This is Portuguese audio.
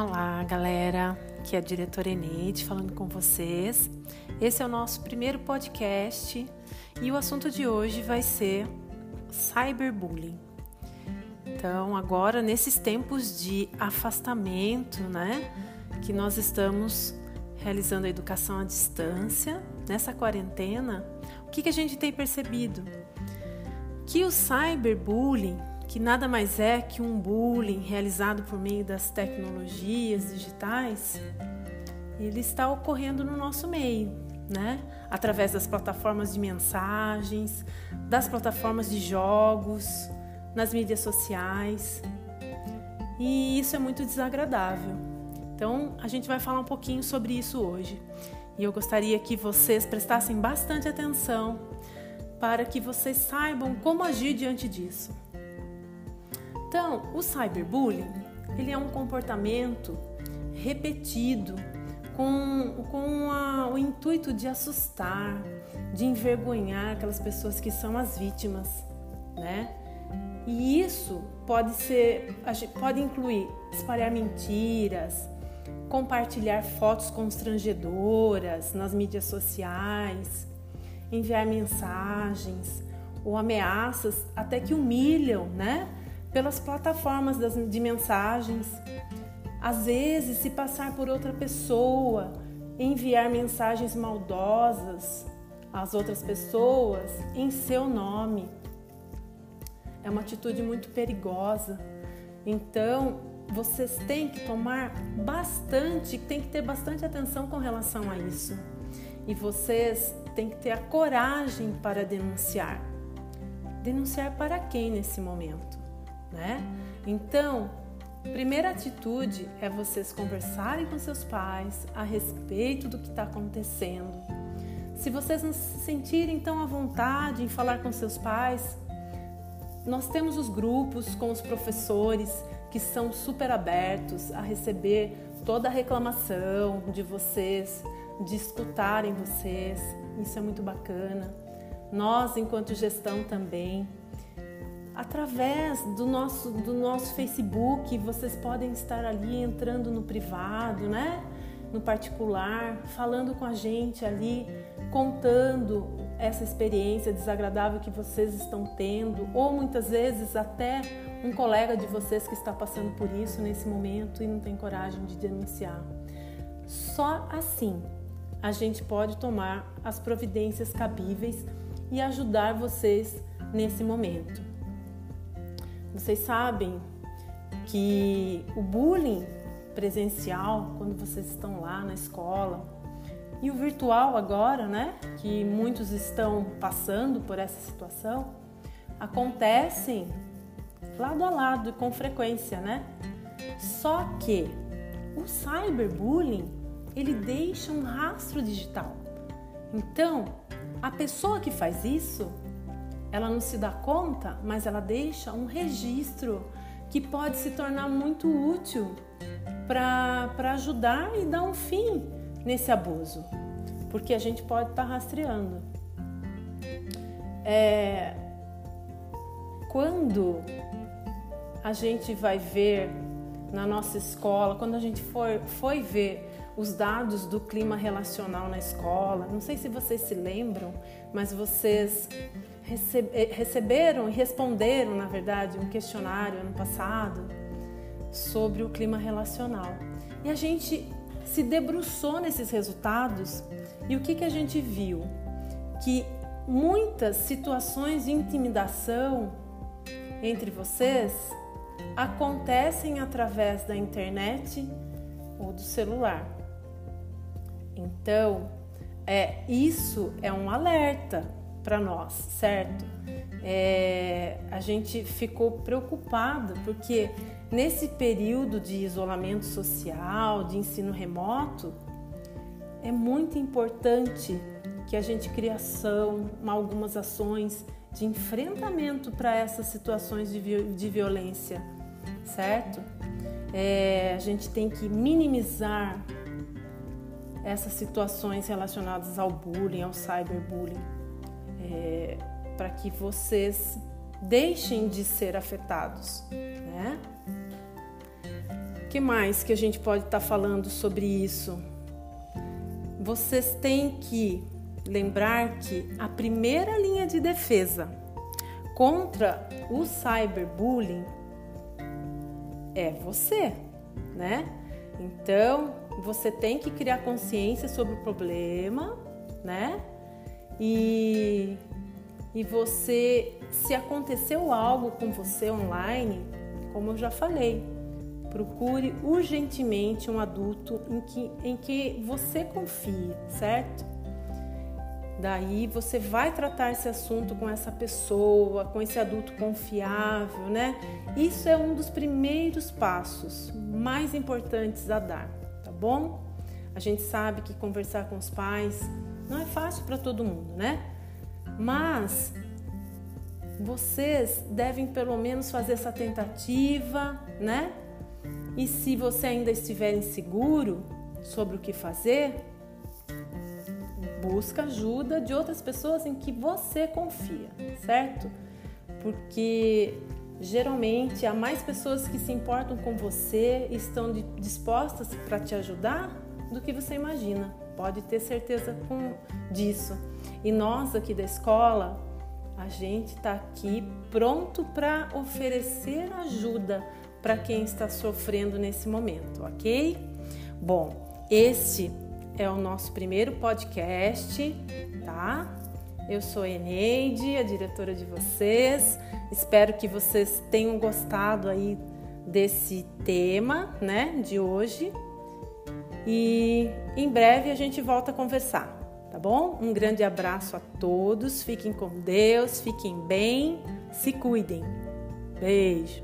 Olá, galera. Aqui é a diretora Eneide falando com vocês. Esse é o nosso primeiro podcast e o assunto de hoje vai ser cyberbullying. Então, agora nesses tempos de afastamento, né, que nós estamos realizando a educação à distância, nessa quarentena, o que, que a gente tem percebido? Que o cyberbullying que nada mais é que um bullying realizado por meio das tecnologias digitais, ele está ocorrendo no nosso meio, né? Através das plataformas de mensagens, das plataformas de jogos, nas mídias sociais. E isso é muito desagradável. Então, a gente vai falar um pouquinho sobre isso hoje. E eu gostaria que vocês prestassem bastante atenção para que vocês saibam como agir diante disso. Então, o cyberbullying, ele é um comportamento repetido com, com a, o intuito de assustar, de envergonhar aquelas pessoas que são as vítimas, né? E isso pode ser, pode incluir espalhar mentiras, compartilhar fotos constrangedoras nas mídias sociais, enviar mensagens ou ameaças até que humilham, né? Pelas plataformas de mensagens, às vezes se passar por outra pessoa, enviar mensagens maldosas às outras pessoas em seu nome. É uma atitude muito perigosa. Então, vocês têm que tomar bastante, têm que ter bastante atenção com relação a isso. E vocês têm que ter a coragem para denunciar. Denunciar para quem nesse momento? Né? Então, primeira atitude é vocês conversarem com seus pais a respeito do que está acontecendo. Se vocês não se sentirem tão à vontade em falar com seus pais, nós temos os grupos com os professores que são super abertos a receber toda a reclamação de vocês, de escutarem vocês. Isso é muito bacana. Nós, enquanto gestão, também através do nosso, do nosso Facebook, vocês podem estar ali entrando no privado, né? No particular, falando com a gente ali, contando essa experiência desagradável que vocês estão tendo, ou muitas vezes até um colega de vocês que está passando por isso nesse momento e não tem coragem de denunciar. Só assim a gente pode tomar as providências cabíveis e ajudar vocês nesse momento. Vocês sabem que o bullying presencial, quando vocês estão lá na escola, e o virtual agora, né, que muitos estão passando por essa situação, acontecem lado a lado com frequência, né? Só que o cyberbullying, ele deixa um rastro digital. Então, a pessoa que faz isso, ela não se dá conta, mas ela deixa um registro que pode se tornar muito útil para ajudar e dar um fim nesse abuso, porque a gente pode estar tá rastreando. É, quando a gente vai ver na nossa escola, quando a gente for, foi ver os dados do clima relacional na escola, não sei se vocês se lembram, mas vocês receberam e responderam, na verdade, um questionário ano passado sobre o clima relacional. E a gente se debruçou nesses resultados e o que, que a gente viu? Que muitas situações de intimidação entre vocês acontecem através da internet ou do celular. Então, é, isso é um alerta para nós, certo? É, a gente ficou preocupado porque nesse período de isolamento social, de ensino remoto, é muito importante que a gente crie ação, algumas ações de enfrentamento para essas situações de, de violência, certo? É, a gente tem que minimizar essas situações relacionadas ao bullying, ao cyberbullying é, para que vocês deixem de ser afetados, né? que mais que a gente pode estar tá falando sobre isso? Vocês têm que lembrar que a primeira linha de defesa contra o cyberbullying é você, né? Então, você tem que criar consciência sobre o problema, né? E, e você, se aconteceu algo com você online, como eu já falei, procure urgentemente um adulto em que, em que você confie, certo? Daí você vai tratar esse assunto com essa pessoa, com esse adulto confiável, né? Isso é um dos primeiros passos mais importantes a dar, tá bom? A gente sabe que conversar com os pais não é fácil para todo mundo, né? Mas vocês devem pelo menos fazer essa tentativa, né? E se você ainda estiver inseguro sobre o que fazer, busca ajuda de outras pessoas em que você confia, certo? Porque geralmente há mais pessoas que se importam com você e estão dispostas para te ajudar do que você imagina. Pode ter certeza com disso. E nós aqui da escola, a gente está aqui pronto para oferecer ajuda para quem está sofrendo nesse momento, ok? Bom, este é o nosso primeiro podcast, tá? Eu sou a Eneide, a diretora de vocês. Espero que vocês tenham gostado aí desse tema, né, de hoje. E em breve a gente volta a conversar, tá bom? Um grande abraço a todos. Fiquem com Deus, fiquem bem, se cuidem. Beijo.